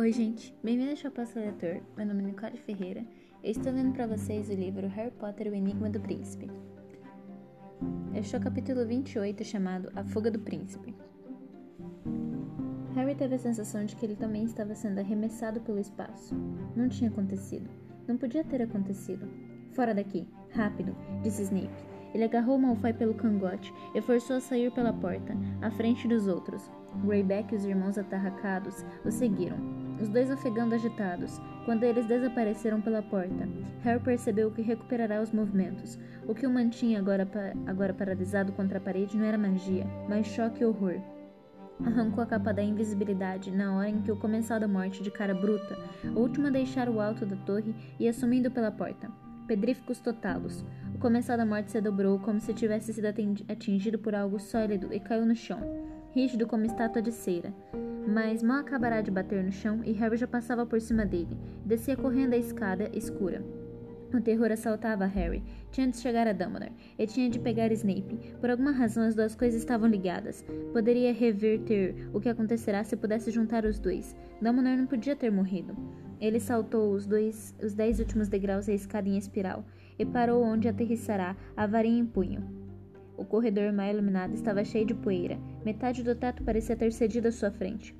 Oi, gente. Bem-vindos ao Passo Leitor. Meu nome é Nicole Ferreira. Eu estou lendo para vocês o livro Harry Potter e o Enigma do Príncipe. Este é o capítulo 28, chamado A Fuga do Príncipe. Harry teve a sensação de que ele também estava sendo arremessado pelo espaço. Não tinha acontecido. Não podia ter acontecido. Fora daqui. Rápido, disse Snape. Ele agarrou Malfoy pelo cangote e forçou a sair pela porta, à frente dos outros. Greyback e os irmãos atarracados o seguiram, os dois ofegando agitados. Quando eles desapareceram pela porta, Harry percebeu que recuperará os movimentos. O que o mantinha agora, agora paralisado contra a parede não era magia, mas choque e horror. Arrancou a capa da invisibilidade na hora em que o comensal da morte de cara bruta, o último a deixar o alto da torre, ia sumindo pela porta. Pedríficos totalos. O comensal da morte se dobrou como se tivesse sido atingido por algo sólido e caiu no chão rígido como estátua de cera. Mas mal acabará de bater no chão e Harry já passava por cima dele. Descia correndo a escada escura. O terror assaltava Harry. Tinha de chegar a Dumbledore e tinha de pegar Snape. Por alguma razão, as duas coisas estavam ligadas. Poderia reverter o que acontecerá se pudesse juntar os dois. Dumbledore não podia ter morrido. Ele saltou os dois, os dez últimos degraus da escada em espiral e parou onde aterrissará a varinha em punho. O corredor mal iluminado estava cheio de poeira. Metade do teto parecia ter cedido à sua frente.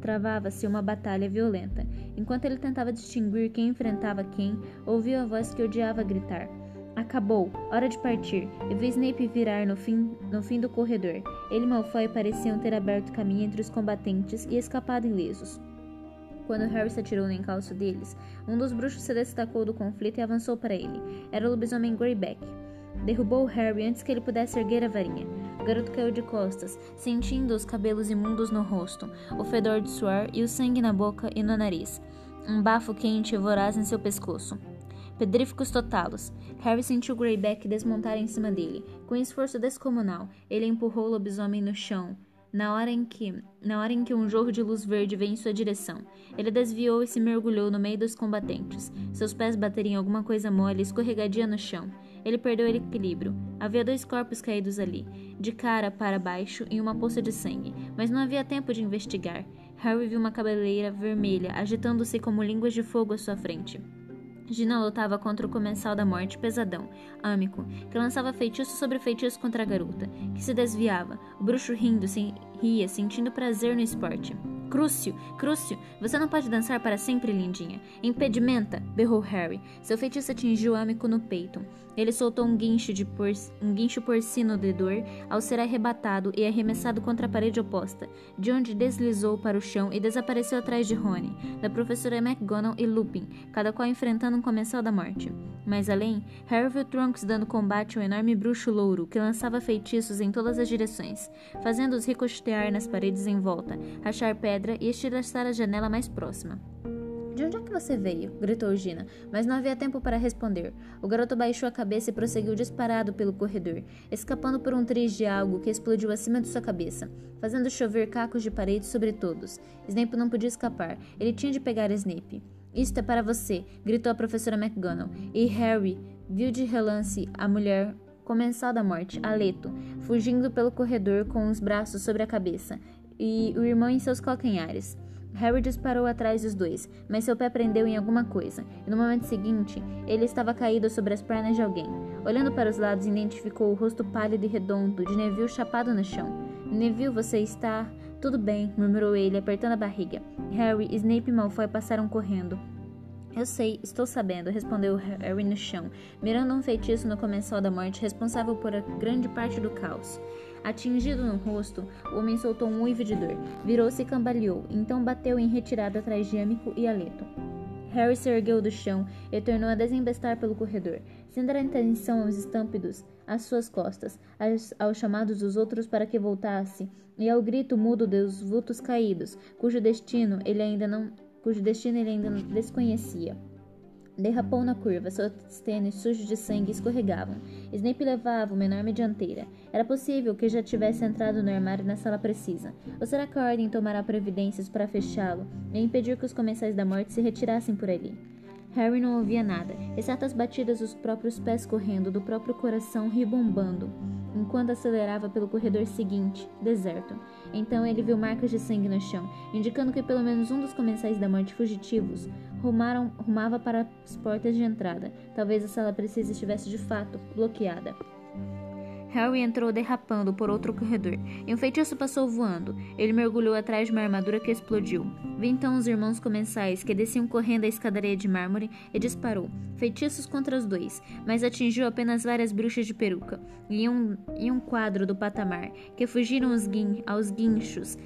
Travava-se uma batalha violenta. Enquanto ele tentava distinguir quem enfrentava quem, ouviu a voz que odiava gritar. Acabou, hora de partir, e viu Snape virar no fim, no fim do corredor. Ele e Malfoy pareciam ter aberto caminho entre os combatentes e escapado ilesos. Quando Harry se atirou no encalço deles, um dos bruxos se destacou do conflito e avançou para ele. Era o lobisomem Greyback. Derrubou Harry antes que ele pudesse erguer a varinha. O garoto caiu de costas, sentindo os cabelos imundos no rosto, o fedor de suor e o sangue na boca e no nariz. Um bafo quente e voraz em seu pescoço. Pedríficos totalos. Harry sentiu Greyback desmontar em cima dele. Com esforço descomunal, ele empurrou o lobisomem no chão, na hora em que, na hora em que um jorro de luz verde veio em sua direção. Ele desviou e se mergulhou no meio dos combatentes. Seus pés bateriam alguma coisa mole escorregadia no chão. Ele perdeu o equilíbrio. Havia dois corpos caídos ali, de cara para baixo em uma poça de sangue, mas não havia tempo de investigar. Harry viu uma cabeleira vermelha agitando-se como línguas de fogo à sua frente. Gina lutava contra o comensal da morte pesadão, âmico, que lançava feitiço sobre feitiço contra a garota, que se desviava, o bruxo rindo, se ria, sentindo prazer no esporte. Crucio, Crucio, você não pode dançar para sempre, lindinha. Impedimenta! berrou Harry. Seu feitiço atingiu Amico no peito. Ele soltou um guincho, de por... um guincho porcino de dor ao ser arrebatado e arremessado contra a parede oposta, de onde deslizou para o chão e desapareceu atrás de Rony, da professora McGonagall e Lupin, cada qual enfrentando um comensal da morte. Mais além, Harry viu Trunks dando combate ao enorme bruxo louro que lançava feitiços em todas as direções, fazendo-os ricochetear nas paredes em volta, rachar pedra e estilhaçar a janela mais próxima. De onde é que você veio? gritou Gina, mas não havia tempo para responder. O garoto baixou a cabeça e prosseguiu disparado pelo corredor, escapando por um triz de algo que explodiu acima de sua cabeça, fazendo chover cacos de parede sobre todos. Snape não podia escapar. Ele tinha de pegar Snape. Isto é para você, gritou a professora McGonagall, e Harry viu de relance a mulher comensal da morte, Aleto, fugindo pelo corredor com os braços sobre a cabeça, e o irmão em seus calcanhares. Harry disparou atrás dos dois, mas seu pé prendeu em alguma coisa, e no momento seguinte, ele estava caído sobre as pernas de alguém. Olhando para os lados, identificou o rosto pálido e redondo de Neville chapado no chão. Neville, você está. Tudo bem, murmurou ele, apertando a barriga. Harry, Snape e Malfoy passaram correndo. Eu sei, estou sabendo, respondeu Harry no chão, mirando um feitiço no comensal da morte responsável por grande parte do caos. Atingido no rosto, o homem soltou um uivo de dor, virou-se e cambaleou, então bateu em retirada atrás de Amico e Aleto. Harry se ergueu do chão e tornou a desembestar pelo corredor, sem dar atenção aos estampidos às suas costas, aos, chamados dos outros para que voltasse, e ao grito mudo dos vultos caídos, cujo destino ele ainda não, cujo destino ele ainda desconhecia. Derrapou na curva, seus tênis sujos de sangue escorregavam. Snape levava uma enorme dianteira. Era possível que já tivesse entrado no armário na sala precisa. Ou será que a ordem tomará providências para fechá-lo e impedir que os comensais da morte se retirassem por ali? Harry não ouvia nada, exceto as batidas dos próprios pés correndo, do próprio coração ribombando. enquanto acelerava pelo corredor seguinte, deserto. Então ele viu marcas de sangue no chão, indicando que pelo menos um dos comensais da morte fugitivos rumaram, rumava para as portas de entrada. Talvez a sala precisa estivesse de fato bloqueada. Harry entrou derrapando por outro corredor, e um feitiço passou voando. Ele mergulhou atrás de uma armadura que explodiu. Vi então os irmãos comensais que desciam correndo a escadaria de mármore e disparou. Feitiços contra os dois, mas atingiu apenas várias bruxas de peruca e um, e um quadro do patamar, que fugiram guin, aos guinchos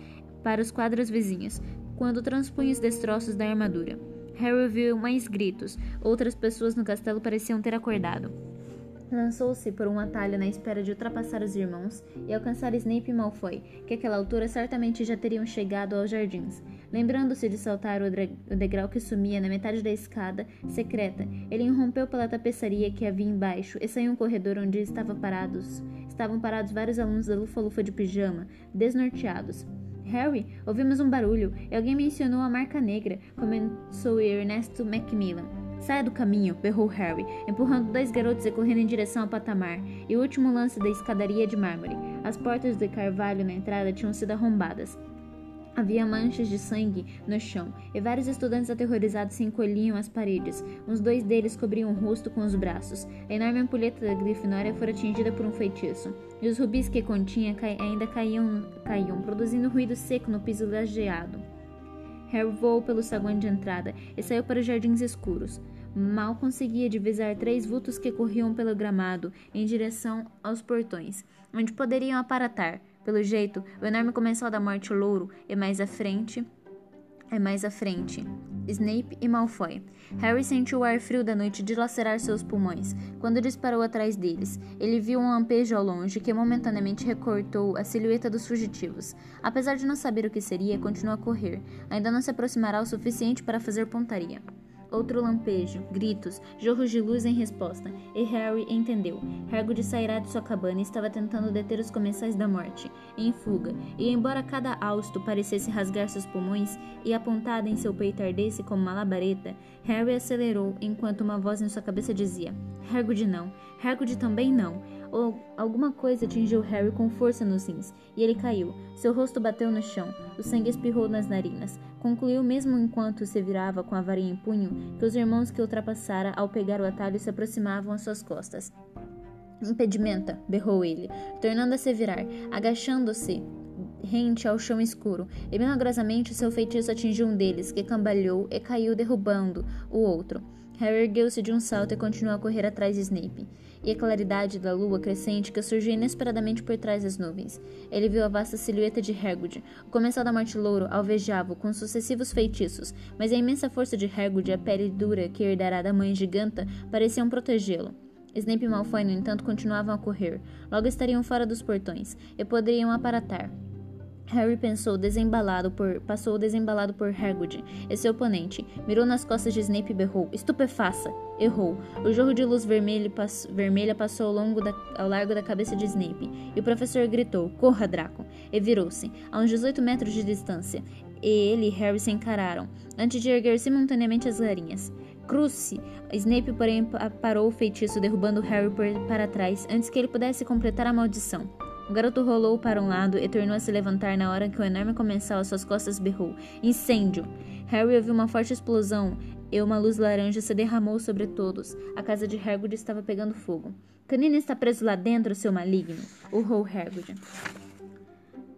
para os quadros vizinhos, quando transpunha os destroços da armadura. Harry ouviu mais gritos. Outras pessoas no castelo pareciam ter acordado. Lançou-se por um atalho na espera de ultrapassar os irmãos e alcançar Snape e Malfoy, que àquela altura certamente já teriam chegado aos jardins. Lembrando-se de saltar o, degrau que sumia na metade da escada secreta, ele irrompeu pela tapeçaria que havia embaixo e saiu um corredor onde estava parados, estavam parados vários alunos da Lufa-Lufa de pijama, desnorteados. Harry, ouvimos um barulho e alguém mencionou a marca negra, começou Ernesto Macmillan. Saia do caminho, berrou Harry, empurrando dois garotos e correndo em direção ao patamar, e o último lance da escadaria de mármore. As portas de carvalho na entrada tinham sido arrombadas. Havia manchas de sangue no chão, e vários estudantes aterrorizados se encolhiam às paredes. Uns dois deles cobriam o rosto com os braços. A enorme ampulheta da Grifinória fora atingida por um feitiço, e os rubis que continha ainda caíam, caíam, produzindo ruído seco no piso lajeado. Harry voou pelo saguão de entrada e saiu para os jardins escuros. Mal conseguia divisar três vultos que corriam pelo gramado em direção aos portões, onde poderiam aparatar. Pelo jeito, o enorme comensal da morte louro e mais à frente é mais à frente. Snape e Malfoy. Harry sentiu o ar frio da noite dilacerar seus pulmões quando disparou atrás deles. Ele viu um lampejo ao longe que momentaneamente recortou a silhueta dos fugitivos. Apesar de não saber o que seria, continuou a correr. Ainda não se aproximará o suficiente para fazer pontaria. Outro lampejo, gritos, jorros de luz em resposta, e Harry entendeu. Hagrid sairá de sua cabana e estava tentando deter os comensais da morte, em fuga, e embora cada hausto parecesse rasgar seus pulmões e apontada em seu peito ardesse como uma labareda, Harry acelerou enquanto uma voz em sua cabeça dizia: Hagrid não, Hagrid também não. Ou alguma coisa atingiu Harry com força nos rins, e ele caiu. Seu rosto bateu no chão, o sangue espirrou nas narinas. Concluiu, mesmo enquanto se virava com a varinha em punho, que os irmãos que ultrapassara ao pegar o atalho se aproximavam às suas costas. Impedimenta! berrou ele, tornando a se virar, agachando-se rente ao chão escuro, e milagrosamente seu feitiço atingiu um deles, que cambaleou e caiu derrubando o outro. Harry ergueu-se de um salto e continuou a correr atrás de Snape e a claridade da lua crescente que surgiu inesperadamente por trás das nuvens. Ele viu a vasta silhueta de Hagrid. O comensal da morte louro alvejava com sucessivos feitiços, mas a imensa força de Hagrid e a pele dura que herdará da mãe giganta pareciam protegê-lo. Snape e Malfoy, no entanto, continuavam a correr. Logo estariam fora dos portões e poderiam aparatar. Harry pensou desembalado por, passou desembalado por Hagrid e seu oponente. Mirou nas costas de Snape e berrou: Estupefaça! Errou. O jorro de luz vermelha, pass vermelha passou ao, longo da, ao largo da cabeça de Snape, e o professor gritou: Corra, Draco! E virou-se, a uns 18 metros de distância. E ele e Harry se encararam, antes de erguer simultaneamente as varinhas. Cruce! Snape, porém, parou o feitiço, derrubando Harry para trás antes que ele pudesse completar a maldição. O garoto rolou para um lado e tornou a se levantar na hora que o enorme comensal às suas costas berrou: Incêndio! Harry ouviu uma forte explosão e uma luz laranja se derramou sobre todos. A casa de Hagrid estava pegando fogo. Canino está preso lá dentro, seu maligno! urrou Hagrid.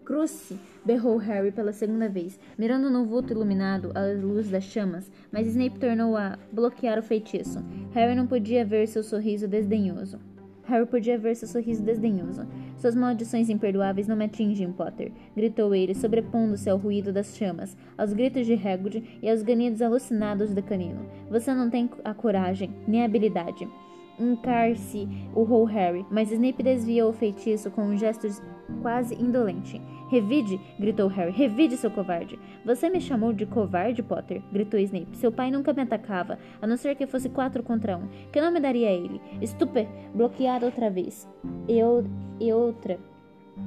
Cruce! berrou Harry pela segunda vez, mirando no vulto iluminado à luz das chamas, mas Snape tornou a bloquear o feitiço. Harry não podia ver seu sorriso desdenhoso. Harry podia ver seu sorriso desdenhoso. Suas maldições imperdoáveis não me atingem, Potter, gritou ele, sobrepondo-se ao ruído das chamas, aos gritos de Hagrid e aos ganidos alucinados do canino. Você não tem a coragem, nem a habilidade. Encar-se, urrou Harry, mas Snape desviou o feitiço com um gesto quase indolente. Revide! gritou Harry. Revide, seu covarde! Você me chamou de covarde, Potter? gritou Snape. Seu pai nunca me atacava, a não ser que fosse quatro contra um. Que nome daria a ele? Stuper! Bloqueado outra vez. E, e outra.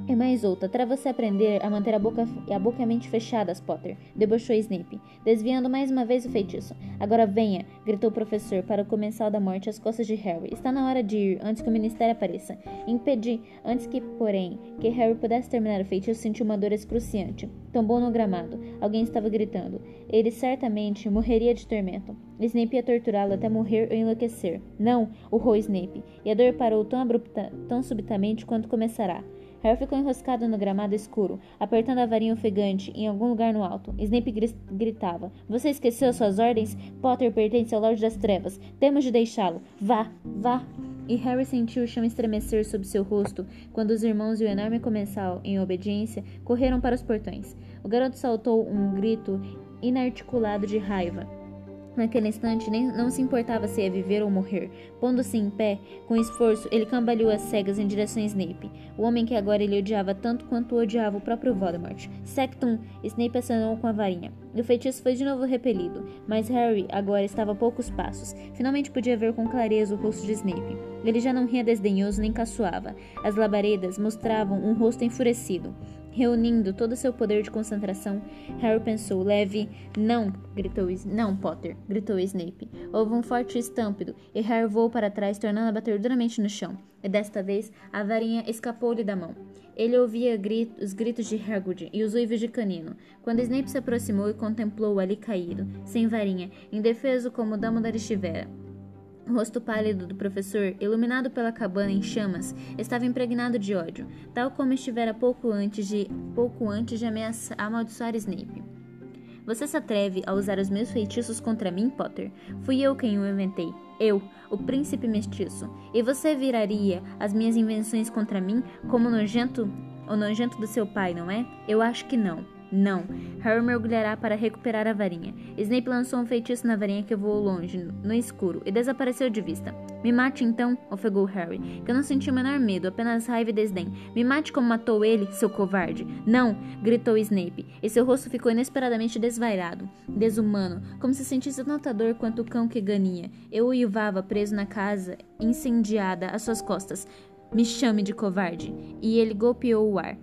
É mais outra, para você aprender a manter a boca, a boca e a mente fechadas, Potter, debochou Snape, desviando mais uma vez o feitiço. Agora venha, gritou o professor para o comensal da morte às costas de Harry. Está na hora de ir, antes que o ministério apareça. Impedi, antes que, porém, que Harry pudesse terminar o feitiço, sentiu uma dor excruciante. Tombou no gramado. Alguém estava gritando. Ele certamente morreria de tormento. Snape ia torturá-lo até morrer ou enlouquecer. Não, urrou Snape, e a dor parou tão, abrupta, tão subitamente quanto começará. Harry ficou enroscado no gramado escuro, apertando a varinha ofegante em algum lugar no alto. Snape gritava: Você esqueceu suas ordens? Potter pertence ao Lorde das Trevas. Temos de deixá-lo. Vá, vá. E Harry sentiu o chão estremecer sob seu rosto quando os irmãos e o enorme comensal, em obediência, correram para os portões. O garoto saltou um grito inarticulado de raiva. Naquele instante, nem, não se importava se ia viver ou morrer. Pondo-se em pé, com esforço, ele cambaleou as cegas em direção a Snape, o homem que agora ele odiava tanto quanto odiava o próprio Voldemort. Sectum! Snape acenou com a varinha. O feitiço foi de novo repelido, mas Harry agora estava a poucos passos. Finalmente podia ver com clareza o rosto de Snape. Ele já não ria desdenhoso nem caçoava. As labaredas mostravam um rosto enfurecido. Reunindo todo seu poder de concentração, Harry pensou: leve. Não! gritou Não, Potter! gritou Snape. Houve um forte estampido e Harry voou para trás, tornando a bater duramente no chão. E desta vez a varinha escapou-lhe da mão. Ele ouvia os gritos de Hagrid e os uivos de Canino, quando Snape se aproximou e contemplou-o ali caído, sem varinha, indefeso como Dumbledore estivera. O rosto pálido do professor, iluminado pela cabana em chamas, estava impregnado de ódio, tal como estivera pouco antes de pouco antes de ameaçar, amaldiçoar Snape. Você se atreve a usar os meus feitiços contra mim, Potter? Fui eu quem o inventei. Eu, o príncipe mestiço. E você viraria as minhas invenções contra mim como nojento, o nojento do seu pai, não é? Eu acho que não. Não. Harry mergulhará para recuperar a varinha. Snape lançou um feitiço na varinha que voou longe, no escuro, e desapareceu de vista. Me mate então, ofegou Harry, que não sentiu o menor medo, apenas raiva e desdém. Me mate como matou ele, seu covarde. Não! gritou Snape, e seu rosto ficou inesperadamente desvairado, desumano, como se sentisse tanta dor quanto o cão que ganha. Eu uivava preso na casa, incendiada às suas costas. Me chame de covarde. E ele golpeou o ar.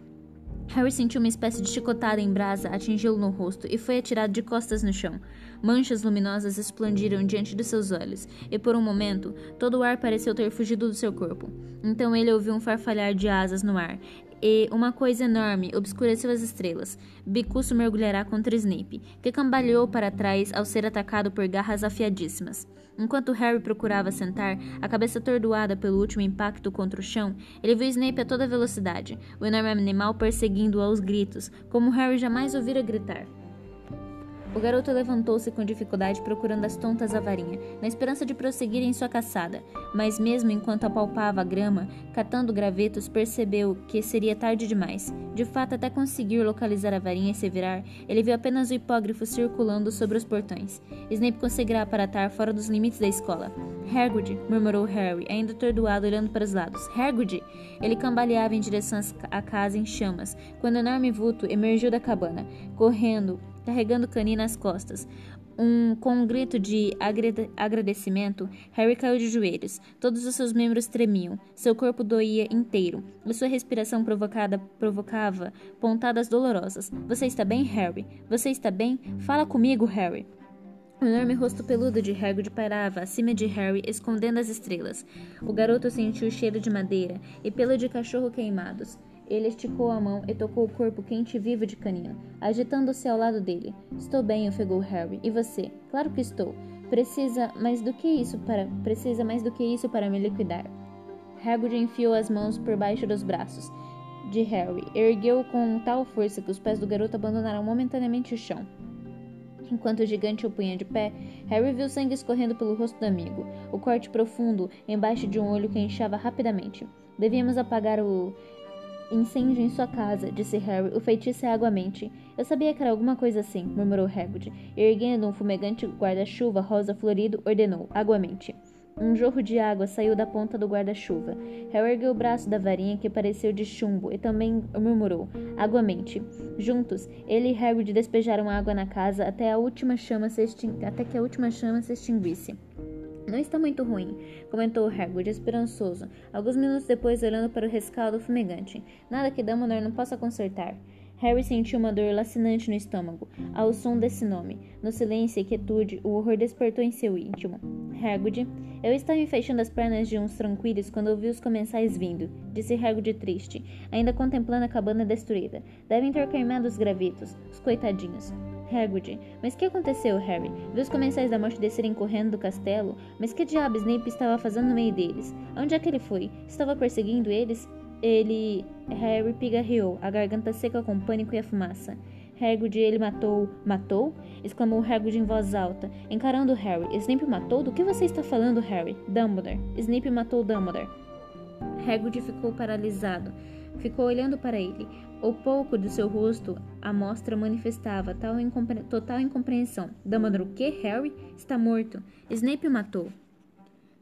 Harry sentiu uma espécie de chicotada em brasa atingi-lo no rosto e foi atirado de costas no chão. Manchas luminosas explodiram diante de seus olhos, e por um momento todo o ar pareceu ter fugido do seu corpo. Então ele ouviu um farfalhar de asas no ar, e uma coisa enorme obscureceu as estrelas. Bicuço mergulhará contra Snape, que cambaleou para trás ao ser atacado por garras afiadíssimas. Enquanto Harry procurava sentar, a cabeça atordoada pelo último impacto contra o chão, ele viu Snape a toda velocidade, o enorme animal perseguindo-o aos gritos, como Harry jamais ouvira gritar. O garoto levantou-se com dificuldade procurando as tontas a varinha, na esperança de prosseguir em sua caçada, mas mesmo enquanto apalpava a grama, catando gravetos, percebeu que seria tarde demais. De fato, até conseguir localizar a varinha e se virar, ele viu apenas o hipógrafo circulando sobre os portões. Snape conseguirá aparatar fora dos limites da escola. Hagrid, murmurou Harry, ainda atordoado olhando para os lados. Hagrid! Ele cambaleava em direção à casa em chamas, quando o enorme vulto emergiu da cabana, correndo carregando Cani nas costas. Um, com um grito de agradecimento, Harry caiu de joelhos. Todos os seus membros tremiam, seu corpo doía inteiro, e sua respiração provocada provocava pontadas dolorosas. Você está bem, Harry? Você está bem? Fala comigo, Harry. O enorme rosto peludo de Hagrid pairava acima de Harry, escondendo as estrelas. O garoto sentiu o cheiro de madeira e pelo de cachorro queimados. Ele esticou a mão e tocou o corpo quente e vivo de Canino, agitando-se ao lado dele. Estou bem, ofegou Harry. E você? Claro que estou. Precisa mais do que isso para precisa mais do que isso para me liquidar. Hagrid enfiou as mãos por baixo dos braços de Harry, ergueu com tal força que os pés do garoto abandonaram momentaneamente o chão. Enquanto o gigante o punha de pé, Harry viu sangue escorrendo pelo rosto do amigo, o corte profundo embaixo de um olho que inchava rapidamente. Devíamos apagar o Incêndio em sua casa, disse Harry. O feitiço é água-mente. Eu sabia que era alguma coisa assim, murmurou Hagrid. Erguendo um fumegante guarda-chuva rosa florido, ordenou: água-mente. Um jorro de água saiu da ponta do guarda-chuva. Harry ergueu o braço da varinha que pareceu de chumbo e também murmurou: Água-mente. Juntos, ele e Hagrid despejaram água na casa até, a última chama se até que a última chama se extinguisse. Não está muito ruim, comentou Hagrid esperançoso, alguns minutos depois olhando para o rescaldo fumegante. Nada que Dumbledore não possa consertar. Harry sentiu uma dor lacinante no estômago, ao som desse nome. No silêncio e quietude, o horror despertou em seu íntimo. Hagrid, eu estava enfaixando as pernas de uns tranquilos quando ouvi os comensais vindo, disse Hagrid triste, ainda contemplando a cabana destruída. Devem ter queimado os gravitos, os coitadinhos. Hagrid, mas que aconteceu, Harry? Viu os comensais da morte descerem correndo do castelo? Mas que diabo Snape estava fazendo no meio deles? Onde é que ele foi? Estava perseguindo eles? Ele. Harry pigarreou, a garganta seca com o pânico e a fumaça. Hagrid, ele matou. Matou? exclamou Hagrid em voz alta, encarando Harry. Snape matou? Do que você está falando, Harry? Dumbledore. Snape matou Dumbledore. Hagrid ficou paralisado. Ficou olhando para ele. O pouco do seu rosto a mostra manifestava tal incompre total incompreensão. Dumbledore, o que? Harry? Está morto. Snape o matou.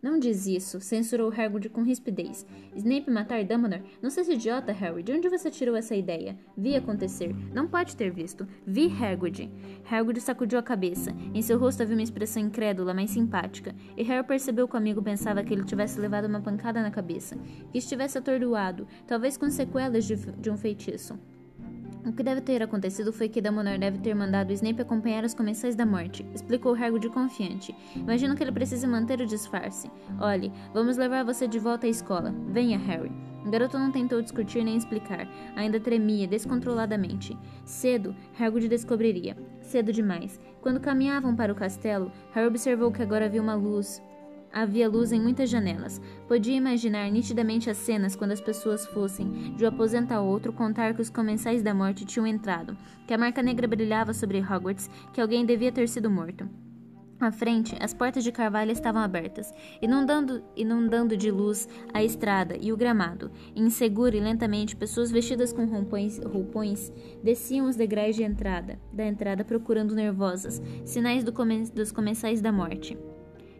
Não diz isso, censurou Hagrid com rispidez. Snape matar Dumbledore? Não seja idiota, Harry. De onde você tirou essa ideia? Vi acontecer. Não pode ter visto. Vi Hagrid. Hagrid sacudiu a cabeça. Em seu rosto havia uma expressão incrédula, mas simpática. E Harry percebeu que o amigo pensava que ele tivesse levado uma pancada na cabeça. Que estivesse atordoado, talvez com sequelas de, de um feitiço. O que deve ter acontecido foi que Dumbledore deve ter mandado Snape acompanhar os comensais da morte, explicou Hagrid confiante. Imagino que ele precise manter o disfarce. Olhe, vamos levar você de volta à escola. Venha, Harry. O garoto não tentou discutir nem explicar. Ainda tremia descontroladamente. Cedo, Hagrid descobriria. Cedo demais. Quando caminhavam para o castelo, Harry observou que agora havia uma luz Havia luz em muitas janelas. Podia imaginar nitidamente as cenas quando as pessoas fossem, de um aposento a outro, contar que os comensais da morte tinham entrado, que a marca negra brilhava sobre Hogwarts, que alguém devia ter sido morto. À frente, as portas de carvalho estavam abertas, inundando, inundando de luz a estrada e o gramado. Insegura e lentamente, pessoas vestidas com roupões, roupões desciam os degraus de entrada, da entrada procurando nervosas sinais do dos comensais da morte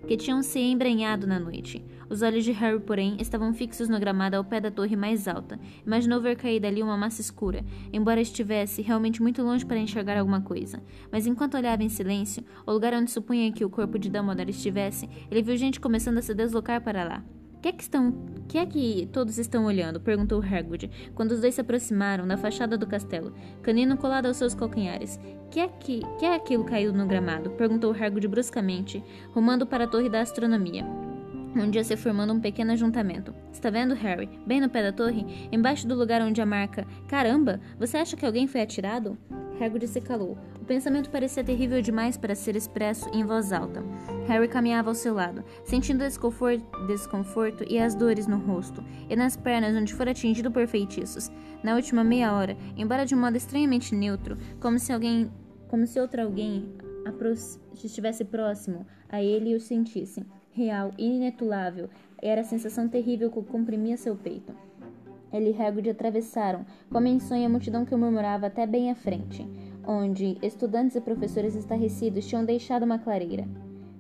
que tinham se embrenhado na noite. Os olhos de Harry, porém, estavam fixos no gramado ao pé da torre mais alta. Imaginou ver cair dali uma massa escura, embora estivesse realmente muito longe para enxergar alguma coisa. Mas enquanto olhava em silêncio, o lugar onde supunha que o corpo de Dumbledore estivesse, ele viu gente começando a se deslocar para lá que é que estão. que é que todos estão olhando? perguntou Hagrid, quando os dois se aproximaram da fachada do castelo, canino colado aos seus calcanhares. Que é que. que é aquilo caído no gramado? perguntou Hagrid bruscamente, rumando para a torre da astronomia onde ia se formando um pequeno ajuntamento. Está vendo, Harry? Bem no pé da torre, embaixo do lugar onde a marca Caramba, você acha que alguém foi atirado? Hagrid se calou. O pensamento parecia terrível demais para ser expresso em voz alta. Harry caminhava ao seu lado, sentindo desconforto, desconforto e as dores no rosto e nas pernas onde fora atingido por feitiços. Na última meia hora, embora de um modo estranhamente neutro, como se alguém, como se outro alguém estivesse próximo a ele e o sentisse, real e inetulável, era a sensação terrível que comprimia seu peito. Ele e Hagrid atravessaram, como em sonho, a multidão que murmurava até bem à frente, onde estudantes e professores estarrecidos tinham deixado uma clareira.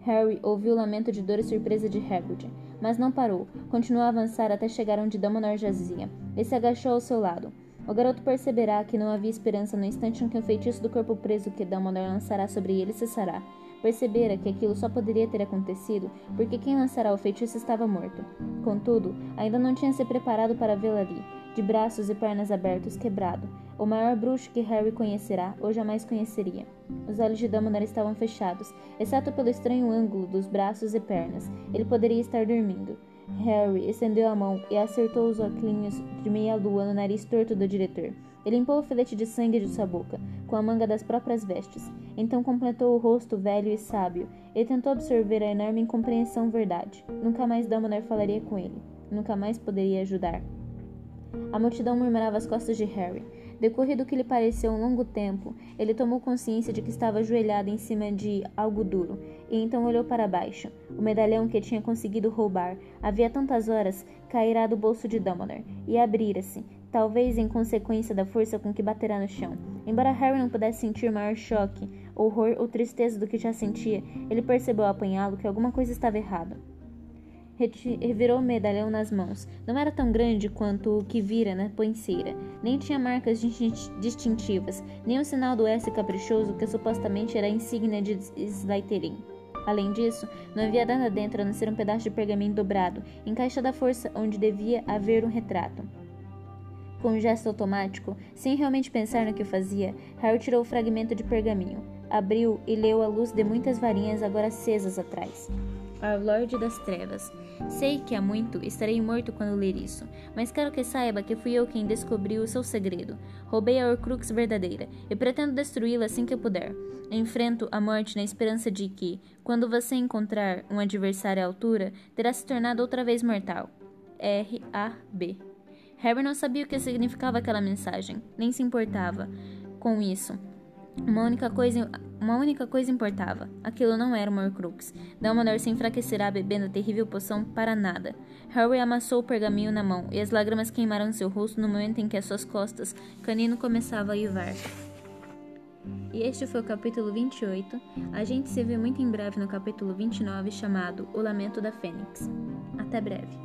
Harry ouviu o lamento de dor e surpresa de Hagrid, mas não parou. Continuou a avançar até chegar onde Dumbledore jazia. Ele se agachou ao seu lado. O garoto perceberá que não havia esperança no instante em que o feitiço do corpo preso que Dumbledore lançará sobre ele cessará. Percebera que aquilo só poderia ter acontecido porque quem lançara o feitiço estava morto. Contudo, ainda não tinha se preparado para vê-lo ali, de braços e pernas abertos, quebrado, o maior bruxo que Harry conhecerá ou jamais conheceria. Os olhos de Dumbledore estavam fechados, exceto pelo estranho ângulo dos braços e pernas. Ele poderia estar dormindo. Harry estendeu a mão e acertou os óculos de meia-lua no nariz torto do diretor. Ele limpou o filete de sangue de sua boca, com a manga das próprias vestes. Então completou o rosto velho e sábio. Ele tentou absorver a enorme incompreensão verdade. Nunca mais Dumbledore falaria com ele. Nunca mais poderia ajudar. A multidão murmurava às costas de Harry. Decorrido o que lhe pareceu um longo tempo, ele tomou consciência de que estava ajoelhado em cima de algo duro, e então olhou para baixo. O medalhão que tinha conseguido roubar, havia tantas horas, cairá do bolso de Dumbledore, e abrira-se, talvez em consequência da força com que baterá no chão. Embora Harry não pudesse sentir maior choque, horror ou tristeza do que já sentia, ele percebeu ao apanhá-lo que alguma coisa estava errada. Revirou o medalhão nas mãos. Não era tão grande quanto o que vira na poenceira, nem tinha marcas distintivas, nem o sinal do S caprichoso que supostamente era a insígnia de Slytherin. Além disso, não havia nada dentro a não ser um pedaço de pergaminho dobrado, encaixado à força onde devia haver um retrato. Com um gesto automático, sem realmente pensar no que fazia, Harry tirou o fragmento de pergaminho, abriu e leu a luz de muitas varinhas agora acesas atrás. Ao Lorde das Trevas. Sei que há muito estarei morto quando ler isso, mas quero que saiba que fui eu quem descobriu o seu segredo. Roubei a Horcrux verdadeira e pretendo destruí-la assim que puder. Enfrento a morte na esperança de que, quando você encontrar um adversário à altura, terá se tornado outra vez mortal. R.A.B. Harry não sabia o que significava aquela mensagem, nem se importava com isso. Uma única coisa, uma única coisa importava. Aquilo não era uma Horcrux. Dumbledore se enfraquecerá bebendo a terrível poção para nada. Harry amassou o pergaminho na mão, e as lágrimas queimaram seu rosto no momento em que as suas costas, canino começava a uivar. E este foi o capítulo 28. A gente se vê muito em breve no capítulo 29, chamado O Lamento da Fênix. Até breve.